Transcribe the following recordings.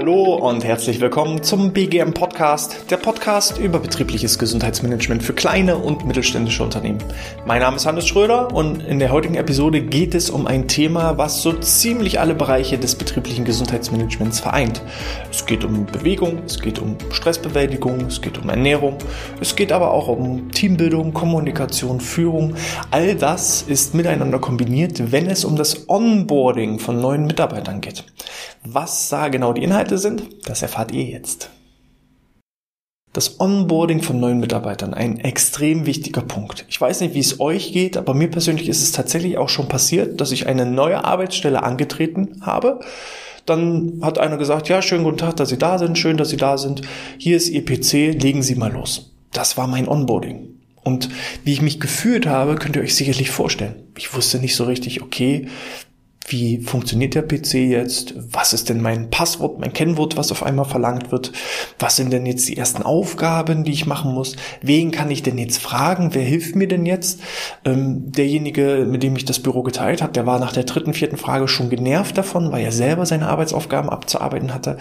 Hallo und herzlich willkommen zum BGM Podcast, der Podcast über betriebliches Gesundheitsmanagement für kleine und mittelständische Unternehmen. Mein Name ist Hannes Schröder und in der heutigen Episode geht es um ein Thema, was so ziemlich alle Bereiche des betrieblichen Gesundheitsmanagements vereint. Es geht um Bewegung, es geht um Stressbewältigung, es geht um Ernährung, es geht aber auch um Teambildung, Kommunikation, Führung. All das ist miteinander kombiniert, wenn es um das Onboarding von neuen Mitarbeitern geht. Was da genau die Inhalte sind, das erfahrt ihr jetzt. Das Onboarding von neuen Mitarbeitern, ein extrem wichtiger Punkt. Ich weiß nicht, wie es euch geht, aber mir persönlich ist es tatsächlich auch schon passiert, dass ich eine neue Arbeitsstelle angetreten habe. Dann hat einer gesagt, ja, schönen guten Tag, dass Sie da sind, schön, dass Sie da sind. Hier ist Ihr PC, legen Sie mal los. Das war mein Onboarding. Und wie ich mich gefühlt habe, könnt ihr euch sicherlich vorstellen. Ich wusste nicht so richtig, okay, wie funktioniert der PC jetzt? Was ist denn mein Passwort, mein Kennwort, was auf einmal verlangt wird? Was sind denn jetzt die ersten Aufgaben, die ich machen muss? Wen kann ich denn jetzt fragen? Wer hilft mir denn jetzt? Ähm, derjenige, mit dem ich das Büro geteilt habe, der war nach der dritten, vierten Frage schon genervt davon, weil er selber seine Arbeitsaufgaben abzuarbeiten hatte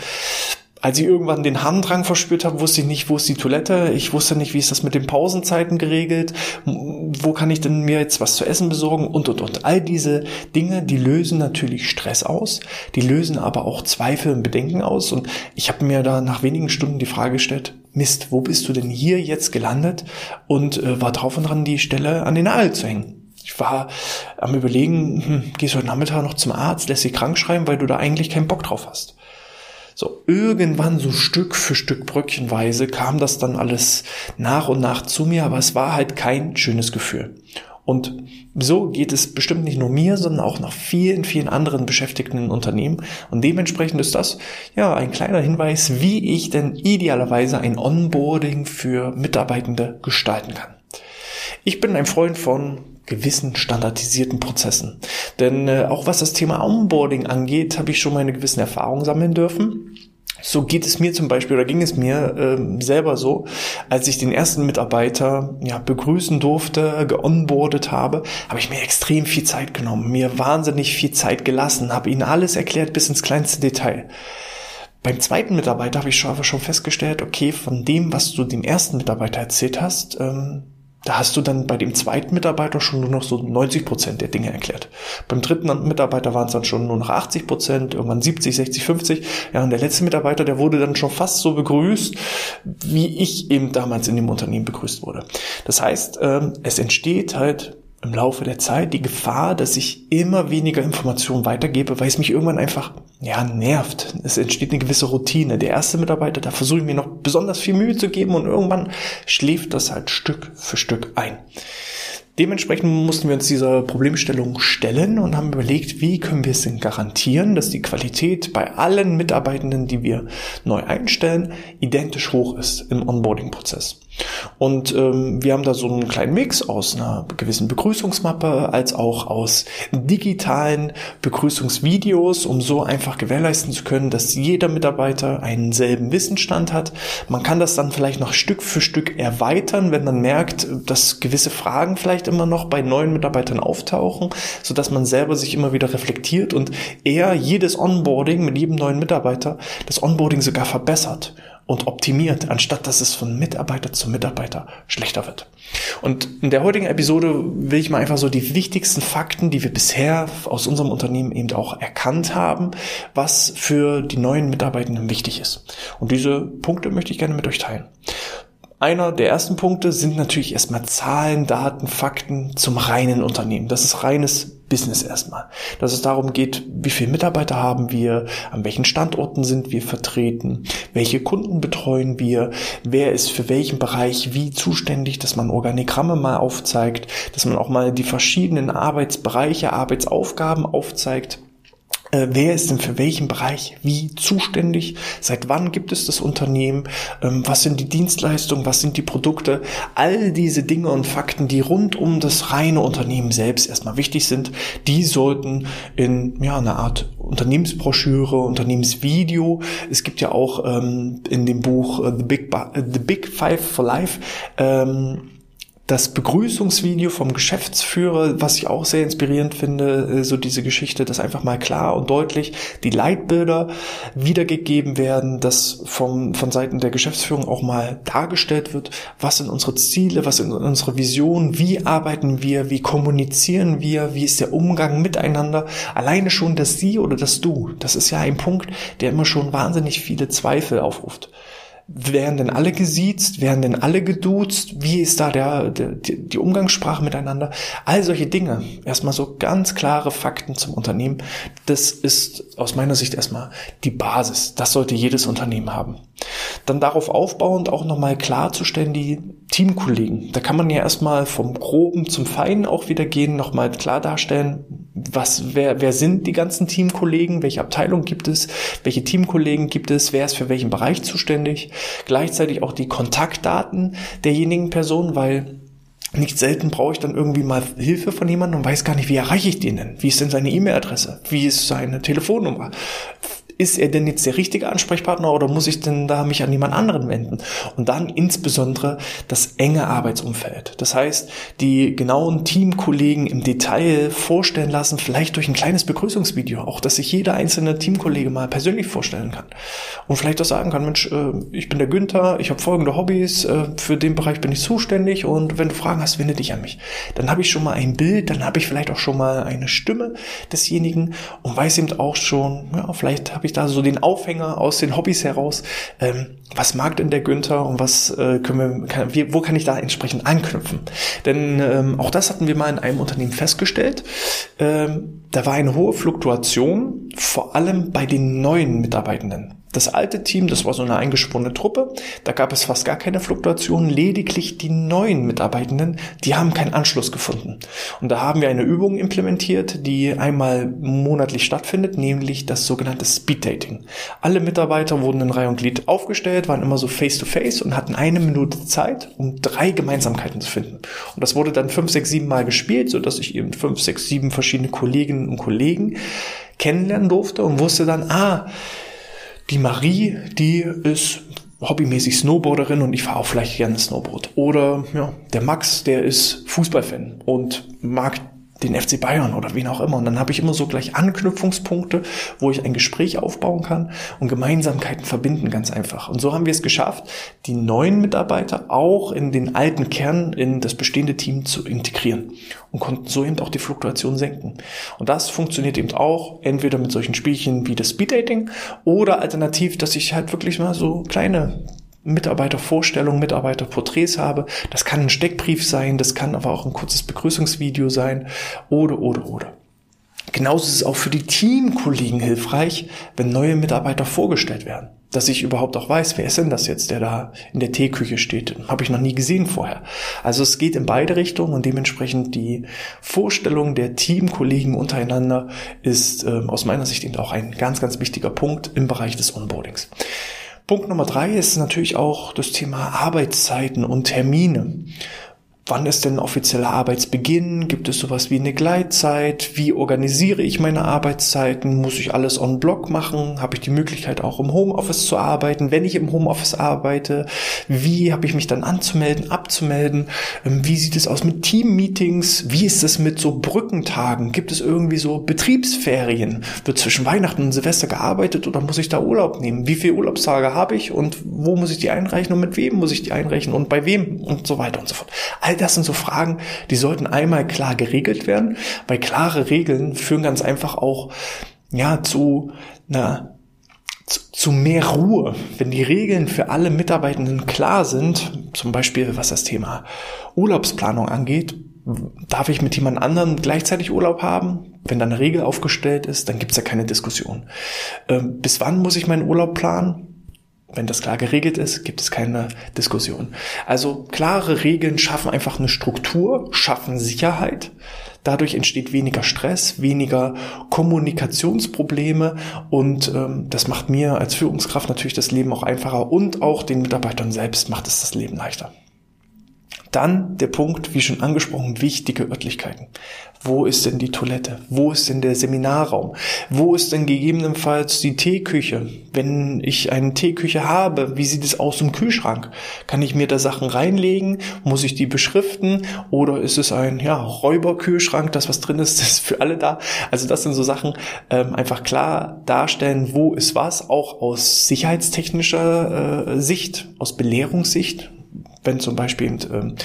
als ich irgendwann den Harndrang verspürt habe, wusste ich nicht, wo ist die Toilette. Ich wusste nicht, wie ist das mit den Pausenzeiten geregelt. Wo kann ich denn mir jetzt was zu essen besorgen und, und, und. All diese Dinge, die lösen natürlich Stress aus. Die lösen aber auch Zweifel und Bedenken aus. Und ich habe mir da nach wenigen Stunden die Frage gestellt, Mist, wo bist du denn hier jetzt gelandet? Und äh, war drauf und dran, die Stelle an den Nagel zu hängen. Ich war am überlegen, hm, gehst du heute Nachmittag noch zum Arzt, lässt dich krank schreiben, weil du da eigentlich keinen Bock drauf hast. So, irgendwann so Stück für Stück bröckchenweise kam das dann alles nach und nach zu mir, aber es war halt kein schönes Gefühl. Und so geht es bestimmt nicht nur mir, sondern auch nach vielen, vielen anderen Beschäftigten in Unternehmen. Und dementsprechend ist das ja ein kleiner Hinweis, wie ich denn idealerweise ein Onboarding für Mitarbeitende gestalten kann. Ich bin ein Freund von gewissen standardisierten Prozessen. Denn äh, auch was das Thema Onboarding angeht, habe ich schon meine gewissen Erfahrungen sammeln dürfen. So geht es mir zum Beispiel oder ging es mir äh, selber so, als ich den ersten Mitarbeiter ja, begrüßen durfte, geonboardet habe, habe ich mir extrem viel Zeit genommen, mir wahnsinnig viel Zeit gelassen, habe ihnen alles erklärt bis ins kleinste Detail. Beim zweiten Mitarbeiter habe ich schon, schon festgestellt, okay, von dem, was du dem ersten Mitarbeiter erzählt hast, ähm, da hast du dann bei dem zweiten Mitarbeiter schon nur noch so 90 Prozent der Dinge erklärt. Beim dritten Mitarbeiter waren es dann schon nur noch 80 Prozent, irgendwann 70, 60, 50. Ja, und der letzte Mitarbeiter, der wurde dann schon fast so begrüßt, wie ich eben damals in dem Unternehmen begrüßt wurde. Das heißt, ähm, es entsteht halt im Laufe der Zeit die Gefahr, dass ich immer weniger Informationen weitergebe, weil es mich irgendwann einfach ja nervt. Es entsteht eine gewisse Routine. Der erste Mitarbeiter, da versuche ich mir noch besonders viel Mühe zu geben und irgendwann schläft das halt Stück für Stück ein. Dementsprechend mussten wir uns dieser Problemstellung stellen und haben überlegt, wie können wir es denn garantieren, dass die Qualität bei allen Mitarbeitenden, die wir neu einstellen, identisch hoch ist im Onboarding-Prozess. Und ähm, wir haben da so einen kleinen Mix aus einer gewissen Begrüßungsmappe als auch aus digitalen Begrüßungsvideos, um so einfach gewährleisten zu können, dass jeder Mitarbeiter einen selben Wissensstand hat. Man kann das dann vielleicht noch Stück für Stück erweitern, wenn man merkt, dass gewisse Fragen vielleicht immer noch bei neuen Mitarbeitern auftauchen, so dass man selber sich immer wieder reflektiert und eher jedes Onboarding mit jedem neuen Mitarbeiter das Onboarding sogar verbessert und optimiert, anstatt dass es von Mitarbeiter zu Mitarbeiter schlechter wird. Und in der heutigen Episode will ich mal einfach so die wichtigsten Fakten, die wir bisher aus unserem Unternehmen eben auch erkannt haben, was für die neuen Mitarbeitenden wichtig ist. Und diese Punkte möchte ich gerne mit euch teilen. Einer der ersten Punkte sind natürlich erstmal Zahlen, Daten, Fakten zum reinen Unternehmen. Das ist reines Business erstmal. Dass es darum geht, wie viele Mitarbeiter haben wir, an welchen Standorten sind wir vertreten, welche Kunden betreuen wir, wer ist für welchen Bereich wie zuständig, dass man Organigramme mal aufzeigt, dass man auch mal die verschiedenen Arbeitsbereiche, Arbeitsaufgaben aufzeigt wer ist denn für welchen Bereich wie zuständig? Seit wann gibt es das Unternehmen? Ähm, was sind die Dienstleistungen? Was sind die Produkte? All diese Dinge und Fakten, die rund um das reine Unternehmen selbst erstmal wichtig sind, die sollten in ja, einer Art Unternehmensbroschüre, Unternehmensvideo. Es gibt ja auch ähm, in dem Buch äh, The, Big The Big Five for Life ähm, das Begrüßungsvideo vom Geschäftsführer, was ich auch sehr inspirierend finde, äh, so diese Geschichte, dass einfach mal klar und deutlich die Leitbilder wiedergegeben werden, dass vom, von Seiten der Geschäftsführung auch mal dargestellt wird, was sind unsere Ziele, was sind unsere Visionen, wie arbeiten wir, wie kommunizieren wir, wie ist der Umgang miteinander. Alleine schon das Sie oder das Du, das ist ja ein Punkt, der immer schon wahnsinnig viele Zweifel aufruft. Werden denn alle gesiezt? Werden denn alle geduzt? Wie ist da der, der, die Umgangssprache miteinander? All solche Dinge. Erstmal so ganz klare Fakten zum Unternehmen. Das ist aus meiner Sicht erstmal die Basis. Das sollte jedes Unternehmen haben. Dann darauf aufbauend auch nochmal klarzustellen, die Teamkollegen. Da kann man ja erstmal vom Groben zum Feinen auch wieder gehen, nochmal klar darstellen, was, wer, wer sind die ganzen Teamkollegen, welche Abteilung gibt es, welche Teamkollegen gibt es, wer ist für welchen Bereich zuständig, gleichzeitig auch die Kontaktdaten derjenigen Personen, weil nicht selten brauche ich dann irgendwie mal Hilfe von jemandem und weiß gar nicht, wie erreiche ich den denn? Wie ist denn seine E-Mail-Adresse? Wie ist seine Telefonnummer? Ist er denn jetzt der richtige Ansprechpartner oder muss ich denn da mich an jemand anderen wenden? Und dann insbesondere das enge Arbeitsumfeld. Das heißt, die genauen Teamkollegen im Detail vorstellen lassen, vielleicht durch ein kleines Begrüßungsvideo, auch dass sich jeder einzelne Teamkollege mal persönlich vorstellen kann. Und vielleicht auch sagen kann, Mensch, äh, ich bin der Günther, ich habe folgende Hobbys, äh, für den Bereich bin ich zuständig und wenn du Fragen hast, wende dich an mich. Dann habe ich schon mal ein Bild, dann habe ich vielleicht auch schon mal eine Stimme desjenigen und weiß eben auch schon, ja, vielleicht habe ich ich da so den Aufhänger aus den Hobbys heraus. Ähm, was mag denn der Günther und was äh, können wir, kann, wie, wo kann ich da entsprechend anknüpfen? Denn ähm, auch das hatten wir mal in einem Unternehmen festgestellt. Ähm, da war eine hohe Fluktuation, vor allem bei den neuen Mitarbeitenden. Das alte Team, das war so eine eingeschworene Truppe, da gab es fast gar keine Fluktuation, lediglich die neuen Mitarbeitenden, die haben keinen Anschluss gefunden. Und da haben wir eine Übung implementiert, die einmal monatlich stattfindet, nämlich das sogenannte Speed Dating. Alle Mitarbeiter wurden in Reihe und Glied aufgestellt, waren immer so face to face und hatten eine Minute Zeit, um drei Gemeinsamkeiten zu finden. Und das wurde dann fünf, sechs, sieben Mal gespielt, so dass ich eben fünf, sechs, sieben verschiedene Kolleginnen und Kollegen kennenlernen durfte und wusste dann, ah, die Marie, die ist hobbymäßig Snowboarderin und ich fahre auch vielleicht gerne Snowboard. Oder ja, der Max, der ist Fußballfan und mag den FC Bayern oder wen auch immer. Und dann habe ich immer so gleich Anknüpfungspunkte, wo ich ein Gespräch aufbauen kann und Gemeinsamkeiten verbinden ganz einfach. Und so haben wir es geschafft, die neuen Mitarbeiter auch in den alten Kern, in das bestehende Team zu integrieren und konnten so eben auch die Fluktuation senken. Und das funktioniert eben auch entweder mit solchen Spielchen wie das Speeddating oder alternativ, dass ich halt wirklich mal so kleine Mitarbeitervorstellungen, Mitarbeiterporträts habe. Das kann ein Steckbrief sein, das kann aber auch ein kurzes Begrüßungsvideo sein oder, oder, oder. Genauso ist es auch für die Teamkollegen hilfreich, wenn neue Mitarbeiter vorgestellt werden. Dass ich überhaupt auch weiß, wer ist denn das jetzt, der da in der Teeküche steht. Habe ich noch nie gesehen vorher. Also es geht in beide Richtungen und dementsprechend die Vorstellung der Teamkollegen untereinander ist äh, aus meiner Sicht eben auch ein ganz, ganz wichtiger Punkt im Bereich des Onboardings. Punkt Nummer drei ist natürlich auch das Thema Arbeitszeiten und Termine. Wann ist denn offizieller Arbeitsbeginn? Gibt es sowas wie eine Gleitzeit? Wie organisiere ich meine Arbeitszeiten? Muss ich alles on Block machen? Habe ich die Möglichkeit auch im Homeoffice zu arbeiten? Wenn ich im Homeoffice arbeite, wie habe ich mich dann anzumelden, abzumelden? Ähm, wie sieht es aus mit Team-Meetings? Wie ist es mit so Brückentagen? Gibt es irgendwie so Betriebsferien? Wird zwischen Weihnachten und Silvester gearbeitet oder muss ich da Urlaub nehmen? Wie viele Urlaubstage habe ich und wo muss ich die einreichen und mit wem muss ich die einreichen und bei wem und so weiter und so fort. All das sind so Fragen, die sollten einmal klar geregelt werden, weil klare Regeln führen ganz einfach auch ja zu einer zu mehr Ruhe, wenn die Regeln für alle Mitarbeitenden klar sind, zum Beispiel was das Thema Urlaubsplanung angeht, darf ich mit jemand anderem gleichzeitig Urlaub haben? Wenn da eine Regel aufgestellt ist, dann gibt es ja keine Diskussion. Ähm, bis wann muss ich meinen Urlaub planen? Wenn das klar geregelt ist, gibt es keine Diskussion. Also klare Regeln schaffen einfach eine Struktur, schaffen Sicherheit. Dadurch entsteht weniger Stress, weniger Kommunikationsprobleme und ähm, das macht mir als Führungskraft natürlich das Leben auch einfacher und auch den Mitarbeitern selbst macht es das Leben leichter. Dann der Punkt, wie schon angesprochen, wichtige Örtlichkeiten. Wo ist denn die Toilette? Wo ist denn der Seminarraum? Wo ist denn gegebenenfalls die Teeküche? Wenn ich eine Teeküche habe, wie sieht es aus im Kühlschrank? Kann ich mir da Sachen reinlegen? Muss ich die beschriften? Oder ist es ein ja, Räuberkühlschrank, das was drin ist, ist für alle da? Also das sind so Sachen, ähm, einfach klar darstellen, wo ist was, auch aus sicherheitstechnischer äh, Sicht, aus Belehrungssicht wenn zum Beispiel ähm,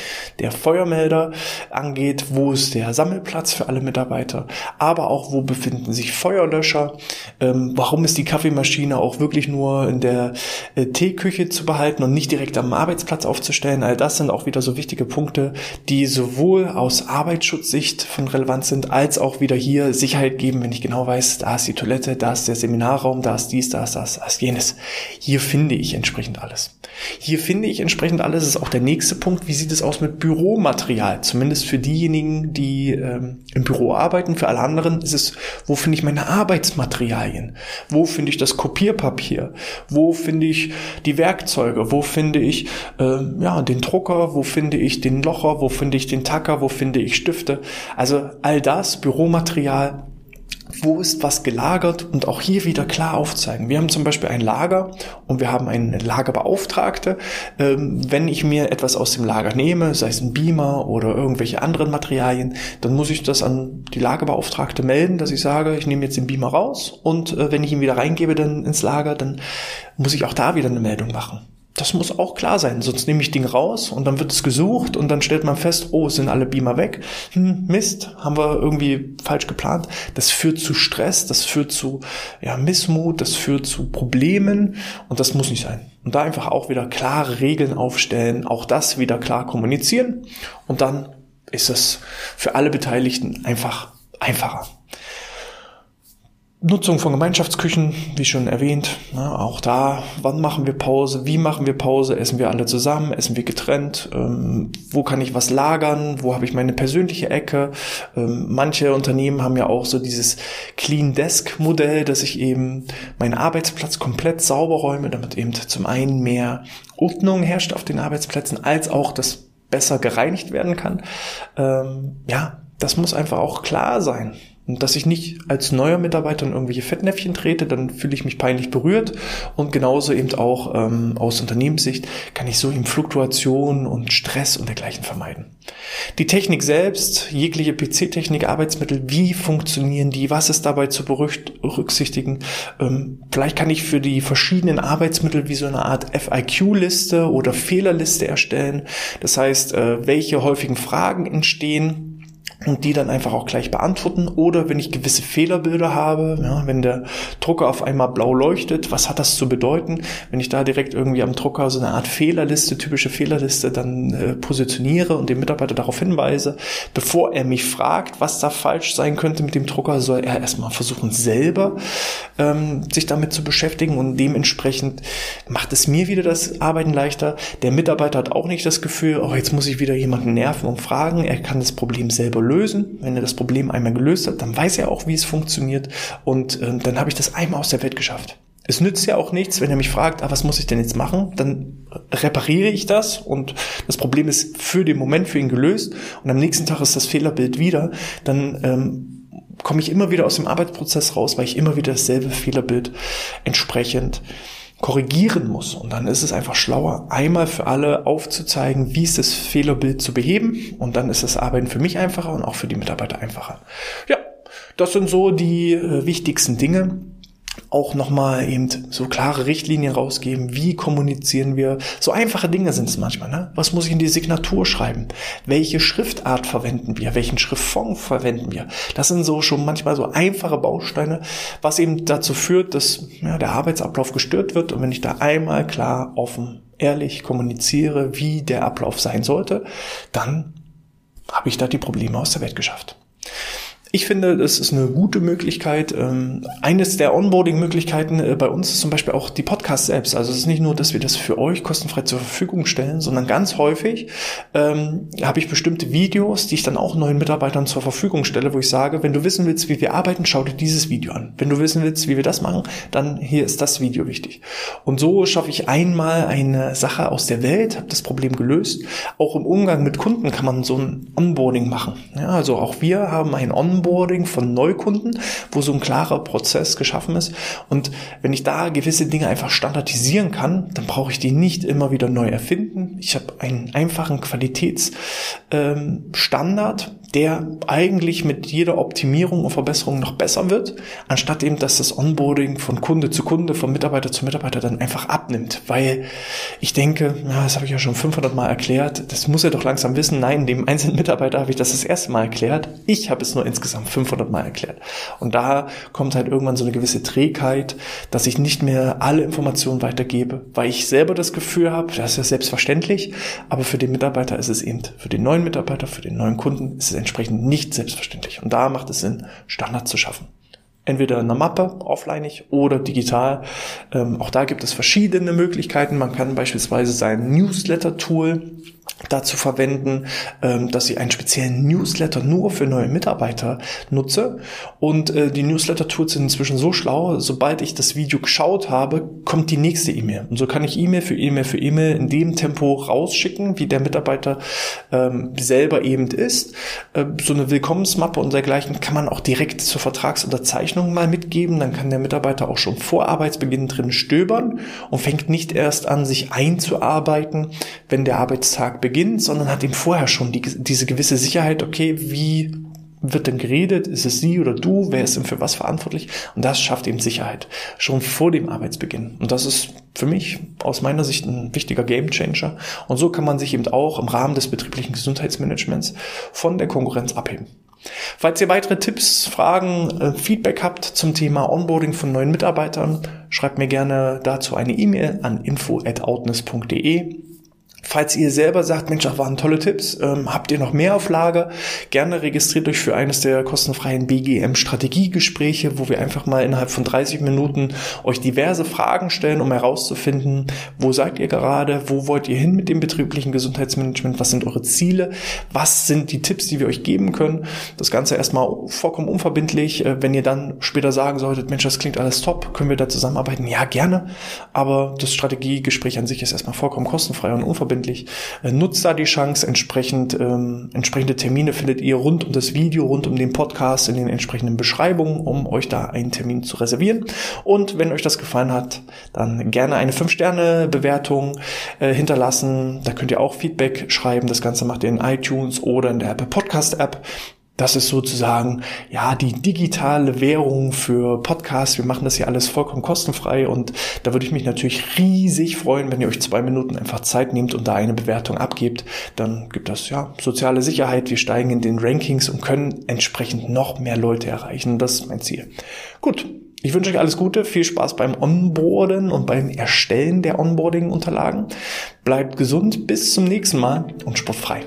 der Feuermelder angeht, wo ist der Sammelplatz für alle Mitarbeiter, aber auch wo befinden sich Feuerlöscher, ähm, warum ist die Kaffeemaschine auch wirklich nur in der äh, Teeküche zu behalten und nicht direkt am Arbeitsplatz aufzustellen. All das sind auch wieder so wichtige Punkte, die sowohl aus Arbeitsschutzsicht von Relevanz sind, als auch wieder hier Sicherheit geben, wenn ich genau weiß, da ist die Toilette, da ist der Seminarraum, da ist dies, da ist das, da ist jenes. Hier finde ich entsprechend alles. Hier finde ich entsprechend alles, ist auch der nächste Punkt. Wie sieht es aus mit Büromaterial? Zumindest für diejenigen, die ähm, im Büro arbeiten. Für alle anderen ist es, wo finde ich meine Arbeitsmaterialien? Wo finde ich das Kopierpapier? Wo finde ich die Werkzeuge? Wo finde ich äh, ja den Drucker? Wo finde ich den Locher? Wo finde ich den Tacker? Wo finde ich Stifte? Also all das Büromaterial wo ist was gelagert und auch hier wieder klar aufzeigen. Wir haben zum Beispiel ein Lager und wir haben einen Lagerbeauftragte. Ähm, wenn ich mir etwas aus dem Lager nehme, sei es ein Beamer oder irgendwelche anderen Materialien, dann muss ich das an die Lagerbeauftragte melden, dass ich sage, ich nehme jetzt den Beamer raus und äh, wenn ich ihn wieder reingebe dann ins Lager, dann muss ich auch da wieder eine Meldung machen. Das muss auch klar sein, sonst nehme ich Ding raus und dann wird es gesucht und dann stellt man fest, oh, sind alle Beamer weg. Hm, Mist, haben wir irgendwie falsch geplant. Das führt zu Stress, das führt zu ja, Missmut, das führt zu Problemen und das muss nicht sein. Und da einfach auch wieder klare Regeln aufstellen, auch das wieder klar kommunizieren und dann ist es für alle Beteiligten einfach einfacher. Nutzung von Gemeinschaftsküchen, wie schon erwähnt, ne, auch da, wann machen wir Pause, wie machen wir Pause, essen wir alle zusammen, essen wir getrennt, ähm, wo kann ich was lagern, wo habe ich meine persönliche Ecke. Ähm, manche Unternehmen haben ja auch so dieses Clean Desk Modell, dass ich eben meinen Arbeitsplatz komplett sauber räume, damit eben zum einen mehr Ordnung herrscht auf den Arbeitsplätzen, als auch das besser gereinigt werden kann. Ähm, ja, das muss einfach auch klar sein. Und dass ich nicht als neuer Mitarbeiter in irgendwelche Fettnäpfchen trete, dann fühle ich mich peinlich berührt. Und genauso eben auch ähm, aus Unternehmenssicht kann ich so eben Fluktuationen und Stress und dergleichen vermeiden. Die Technik selbst, jegliche PC-Technik, Arbeitsmittel, wie funktionieren die? Was ist dabei zu berücksichtigen? Ähm, vielleicht kann ich für die verschiedenen Arbeitsmittel wie so eine Art FIQ-Liste oder Fehlerliste erstellen. Das heißt, äh, welche häufigen Fragen entstehen und die dann einfach auch gleich beantworten. Oder wenn ich gewisse Fehlerbilder habe, ja, wenn der Drucker auf einmal blau leuchtet, was hat das zu bedeuten? Wenn ich da direkt irgendwie am Drucker so eine Art Fehlerliste, typische Fehlerliste dann äh, positioniere und den Mitarbeiter darauf hinweise, bevor er mich fragt, was da falsch sein könnte mit dem Drucker, soll er erstmal versuchen, selber ähm, sich damit zu beschäftigen und dementsprechend macht es mir wieder das Arbeiten leichter. Der Mitarbeiter hat auch nicht das Gefühl, oh, jetzt muss ich wieder jemanden nerven und fragen. Er kann das Problem selber lösen lösen. Wenn er das Problem einmal gelöst hat, dann weiß er auch, wie es funktioniert und äh, dann habe ich das einmal aus der Welt geschafft. Es nützt ja auch nichts, wenn er mich fragt, ah, was muss ich denn jetzt machen? Dann repariere ich das und das Problem ist für den Moment für ihn gelöst und am nächsten Tag ist das Fehlerbild wieder. Dann ähm, komme ich immer wieder aus dem Arbeitsprozess raus, weil ich immer wieder dasselbe Fehlerbild entsprechend korrigieren muss. Und dann ist es einfach schlauer, einmal für alle aufzuzeigen, wie ist das Fehlerbild zu beheben. Und dann ist das Arbeiten für mich einfacher und auch für die Mitarbeiter einfacher. Ja, das sind so die äh, wichtigsten Dinge auch nochmal eben so klare Richtlinien rausgeben, wie kommunizieren wir. So einfache Dinge sind es manchmal. Ne? Was muss ich in die Signatur schreiben? Welche Schriftart verwenden wir? Welchen Schriftfond verwenden wir? Das sind so schon manchmal so einfache Bausteine, was eben dazu führt, dass ja, der Arbeitsablauf gestört wird. Und wenn ich da einmal klar, offen, ehrlich kommuniziere, wie der Ablauf sein sollte, dann habe ich da die Probleme aus der Welt geschafft. Ich finde, das ist eine gute Möglichkeit. Ähm, eines der Onboarding-Möglichkeiten äh, bei uns ist zum Beispiel auch die Podcasts selbst. Also es ist nicht nur, dass wir das für euch kostenfrei zur Verfügung stellen, sondern ganz häufig ähm, habe ich bestimmte Videos, die ich dann auch neuen Mitarbeitern zur Verfügung stelle, wo ich sage, wenn du wissen willst, wie wir arbeiten, schau dir dieses Video an. Wenn du wissen willst, wie wir das machen, dann hier ist das Video wichtig. Und so schaffe ich einmal eine Sache aus der Welt, habe das Problem gelöst. Auch im Umgang mit Kunden kann man so ein Onboarding machen. Ja, also auch wir haben ein Onboarding von Neukunden, wo so ein klarer Prozess geschaffen ist. Und wenn ich da gewisse Dinge einfach standardisieren kann, dann brauche ich die nicht immer wieder neu erfinden. Ich habe einen einfachen Qualitätsstandard, ähm, der eigentlich mit jeder Optimierung und Verbesserung noch besser wird, anstatt eben, dass das Onboarding von Kunde zu Kunde, von Mitarbeiter zu Mitarbeiter dann einfach abnimmt. Weil ich denke, das habe ich ja schon 500 Mal erklärt, das muss er doch langsam wissen. Nein, dem einzelnen Mitarbeiter habe ich das das erste Mal erklärt. Ich habe es nur insgesamt 500 Mal erklärt. Und da kommt halt irgendwann so eine gewisse Trägheit, dass ich nicht mehr alle Informationen weitergebe, weil ich selber das Gefühl habe, das ist ja selbstverständlich, aber für den Mitarbeiter ist es eben, für den neuen Mitarbeiter, für den neuen Kunden ist es entsprechend nicht selbstverständlich. Und da macht es Sinn, Standards zu schaffen. Entweder in einer Mappe, offlineig oder digital. Ähm, auch da gibt es verschiedene Möglichkeiten. Man kann beispielsweise sein Newsletter-Tool dazu verwenden, ähm, dass ich einen speziellen Newsletter nur für neue Mitarbeiter nutze. Und äh, die Newsletter-Tools sind inzwischen so schlau, sobald ich das Video geschaut habe, kommt die nächste E-Mail. Und so kann ich E-Mail für E-Mail für E-Mail in dem Tempo rausschicken, wie der Mitarbeiter ähm, selber eben ist. Äh, so eine Willkommensmappe und dergleichen kann man auch direkt zur Vertragsunterzeichnung mal mitgeben. Dann kann der Mitarbeiter auch schon vor Arbeitsbeginn drin stöbern und fängt nicht erst an, sich einzuarbeiten, wenn der Arbeitstag beginnt, sondern hat eben vorher schon die, diese gewisse Sicherheit, okay, wie wird denn geredet? Ist es sie oder du? Wer ist denn für was verantwortlich? Und das schafft eben Sicherheit schon vor dem Arbeitsbeginn. Und das ist für mich aus meiner Sicht ein wichtiger Gamechanger. Und so kann man sich eben auch im Rahmen des betrieblichen Gesundheitsmanagements von der Konkurrenz abheben. Falls ihr weitere Tipps, Fragen, äh, Feedback habt zum Thema Onboarding von neuen Mitarbeitern, schreibt mir gerne dazu eine E-Mail an info@outness.de. Falls ihr selber sagt, Mensch, das waren tolle Tipps, ähm, habt ihr noch mehr auf Lager, gerne registriert euch für eines der kostenfreien BGM-Strategiegespräche, wo wir einfach mal innerhalb von 30 Minuten euch diverse Fragen stellen, um herauszufinden, wo seid ihr gerade, wo wollt ihr hin mit dem betrieblichen Gesundheitsmanagement, was sind eure Ziele, was sind die Tipps, die wir euch geben können. Das Ganze erstmal vollkommen unverbindlich. Äh, wenn ihr dann später sagen solltet, Mensch, das klingt alles top, können wir da zusammenarbeiten? Ja, gerne. Aber das Strategiegespräch an sich ist erstmal vollkommen kostenfrei und unverbindlich unverbindlich. Äh, nutzt da die Chance, entsprechend ähm, entsprechende Termine findet ihr rund um das Video, rund um den Podcast in den entsprechenden Beschreibungen, um euch da einen Termin zu reservieren. Und wenn euch das gefallen hat, dann gerne eine 5-Sterne-Bewertung äh, hinterlassen. Da könnt ihr auch Feedback schreiben. Das Ganze macht ihr in iTunes oder in der Apple Podcast App. Das ist sozusagen, ja, die digitale Währung für Podcasts. Wir machen das hier alles vollkommen kostenfrei und da würde ich mich natürlich riesig freuen, wenn ihr euch zwei Minuten einfach Zeit nehmt und da eine Bewertung abgebt. Dann gibt das, ja, soziale Sicherheit. Wir steigen in den Rankings und können entsprechend noch mehr Leute erreichen. Das ist mein Ziel. Gut. Ich wünsche euch alles Gute, viel Spaß beim Onboarden und beim Erstellen der Onboarding-Unterlagen. Bleibt gesund, bis zum nächsten Mal und sportfrei.